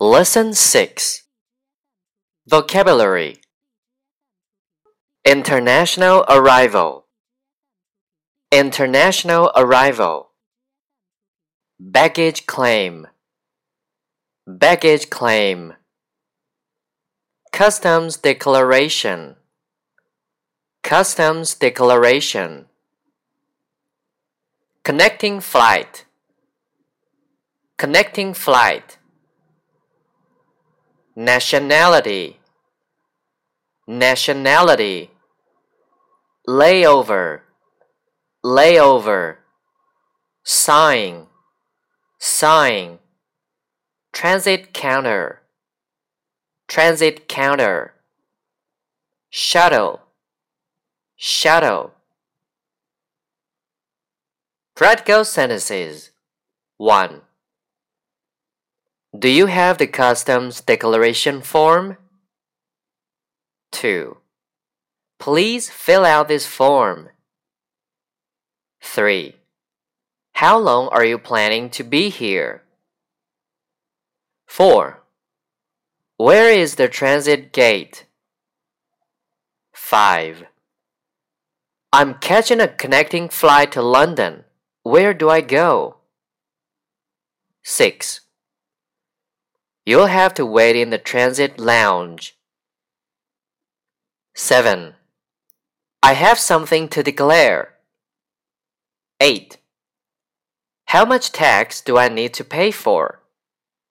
Lesson 6 Vocabulary. International Arrival. International Arrival. Baggage Claim. Baggage Claim. Customs Declaration. Customs Declaration. Connecting Flight. Connecting Flight Nationality Nationality Layover Layover Sign Sign Transit counter Transit counter Shuttle Shuttle Practical sentences 1. Do you have the customs declaration form? 2. Please fill out this form. 3. How long are you planning to be here? 4. Where is the transit gate? 5. I'm catching a connecting flight to London. Where do I go? 6. You'll have to wait in the transit lounge. 7. I have something to declare. 8. How much tax do I need to pay for?